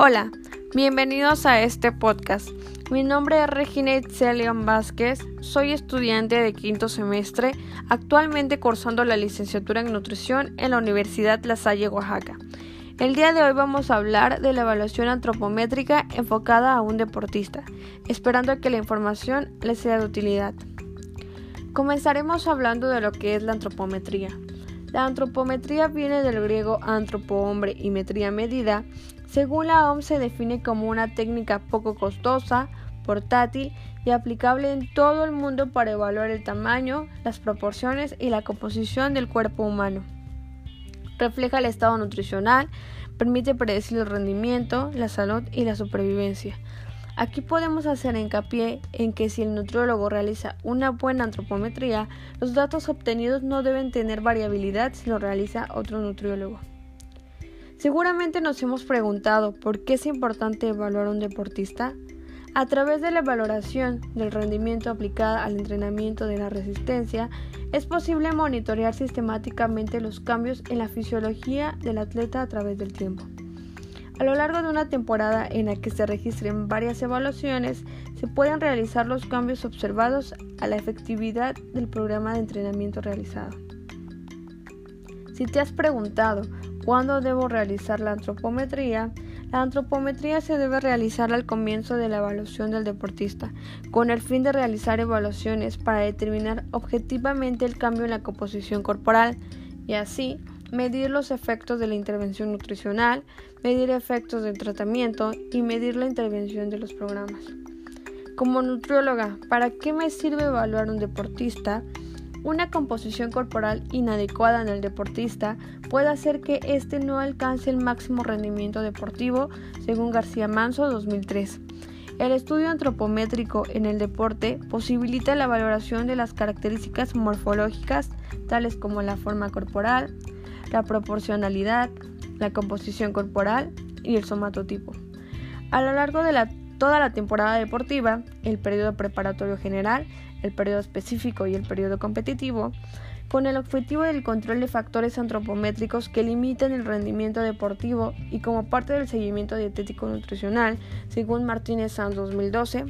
Hola, bienvenidos a este podcast. Mi nombre es Regina Itzelion Vázquez, soy estudiante de quinto semestre, actualmente cursando la licenciatura en nutrición en la Universidad La Salle, Oaxaca. El día de hoy vamos a hablar de la evaluación antropométrica enfocada a un deportista, esperando que la información les sea de utilidad. Comenzaremos hablando de lo que es la antropometría. La antropometría viene del griego antropo hombre y metría medida. Según la OMS se define como una técnica poco costosa, portátil y aplicable en todo el mundo para evaluar el tamaño, las proporciones y la composición del cuerpo humano. Refleja el estado nutricional, permite predecir el rendimiento, la salud y la supervivencia. Aquí podemos hacer hincapié en que si el nutriólogo realiza una buena antropometría, los datos obtenidos no deben tener variabilidad si lo realiza otro nutriólogo. Seguramente nos hemos preguntado por qué es importante evaluar a un deportista. A través de la valoración del rendimiento aplicada al entrenamiento de la resistencia, es posible monitorear sistemáticamente los cambios en la fisiología del atleta a través del tiempo. A lo largo de una temporada en la que se registren varias evaluaciones, se pueden realizar los cambios observados a la efectividad del programa de entrenamiento realizado. Si te has preguntado cuándo debo realizar la antropometría, la antropometría se debe realizar al comienzo de la evaluación del deportista, con el fin de realizar evaluaciones para determinar objetivamente el cambio en la composición corporal y así medir los efectos de la intervención nutricional, medir efectos del tratamiento y medir la intervención de los programas. Como nutrióloga, ¿para qué me sirve evaluar un deportista? Una composición corporal inadecuada en el deportista puede hacer que éste no alcance el máximo rendimiento deportivo, según García Manso 2003. El estudio antropométrico en el deporte posibilita la valoración de las características morfológicas, tales como la forma corporal, la proporcionalidad, la composición corporal y el somatotipo. A lo largo de toda la temporada deportiva, el periodo preparatorio general, el periodo específico y el periodo competitivo, con el objetivo del control de factores antropométricos que limitan el rendimiento deportivo y como parte del seguimiento dietético nutricional, según Martínez Sanz 2012,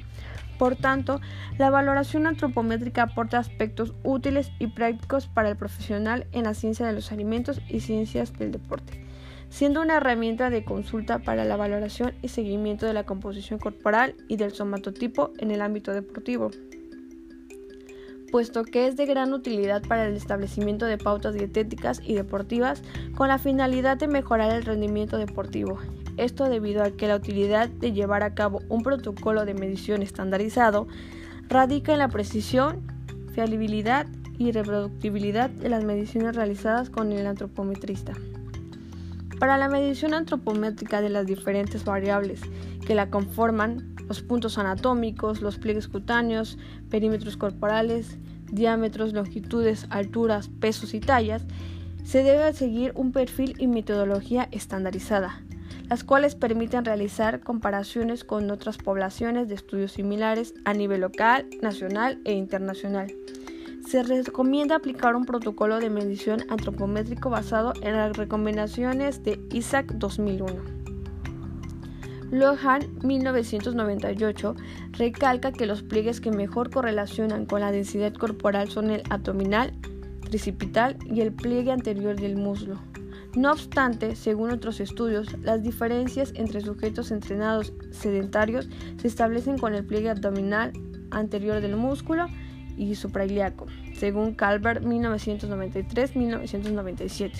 por tanto, la valoración antropométrica aporta aspectos útiles y prácticos para el profesional en la ciencia de los alimentos y ciencias del deporte, siendo una herramienta de consulta para la valoración y seguimiento de la composición corporal y del somatotipo en el ámbito deportivo puesto que es de gran utilidad para el establecimiento de pautas dietéticas y deportivas con la finalidad de mejorar el rendimiento deportivo esto debido a que la utilidad de llevar a cabo un protocolo de medición estandarizado radica en la precisión, fiabilidad y reproductibilidad de las mediciones realizadas con el antropometrista. Para la medición antropométrica de las diferentes variables que la conforman, los puntos anatómicos, los pliegues cutáneos, perímetros corporales, diámetros, longitudes, alturas, pesos y tallas, se debe seguir un perfil y metodología estandarizada, las cuales permiten realizar comparaciones con otras poblaciones de estudios similares a nivel local, nacional e internacional. Se recomienda aplicar un protocolo de medición antropométrico basado en las recomendaciones de ISAC 2001. Lohan 1998 recalca que los pliegues que mejor correlacionan con la densidad corporal son el abdominal, tricipital y el pliegue anterior del muslo. No obstante, según otros estudios, las diferencias entre sujetos entrenados sedentarios se establecen con el pliegue abdominal anterior del músculo y suprailiaco, según Calvert 1993-1997.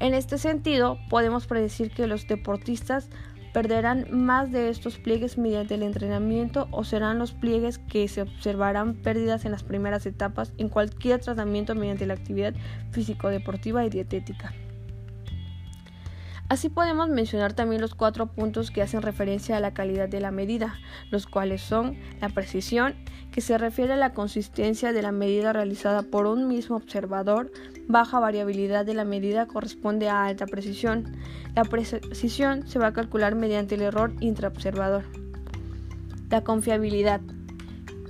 En este sentido, podemos predecir que los deportistas perderán más de estos pliegues mediante el entrenamiento o serán los pliegues que se observarán pérdidas en las primeras etapas en cualquier tratamiento mediante la actividad físico-deportiva y dietética. Así podemos mencionar también los cuatro puntos que hacen referencia a la calidad de la medida, los cuales son la precisión, que se refiere a la consistencia de la medida realizada por un mismo observador, baja variabilidad de la medida corresponde a alta precisión. La precisión se va a calcular mediante el error intraobservador. La confiabilidad.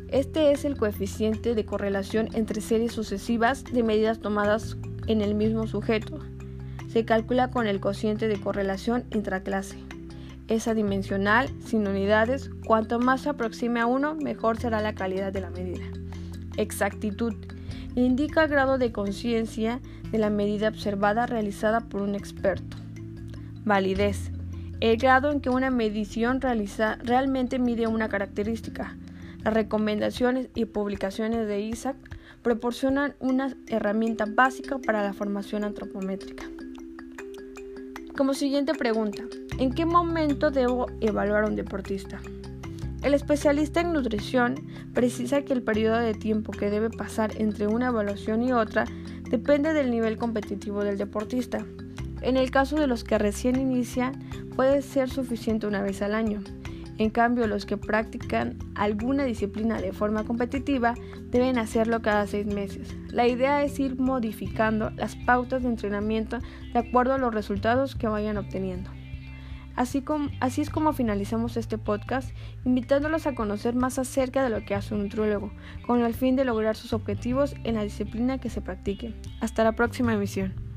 Este es el coeficiente de correlación entre series sucesivas de medidas tomadas en el mismo sujeto se calcula con el cociente de correlación intraclase. Es adimensional, sin unidades. Cuanto más se aproxime a uno, mejor será la calidad de la medida. Exactitud. Indica el grado de conciencia de la medida observada realizada por un experto. Validez. El grado en que una medición realiza, realmente mide una característica. Las recomendaciones y publicaciones de ISAC proporcionan una herramienta básica para la formación antropométrica. Como siguiente pregunta, ¿en qué momento debo evaluar a un deportista? El especialista en nutrición precisa que el periodo de tiempo que debe pasar entre una evaluación y otra depende del nivel competitivo del deportista. En el caso de los que recién inician, puede ser suficiente una vez al año. En cambio, los que practican alguna disciplina de forma competitiva deben hacerlo cada seis meses. La idea es ir modificando las pautas de entrenamiento de acuerdo a los resultados que vayan obteniendo. Así, es como finalizamos este podcast, invitándolos a conocer más acerca de lo que hace un nutriólogo, con el fin de lograr sus objetivos en la disciplina que se practique. Hasta la próxima emisión.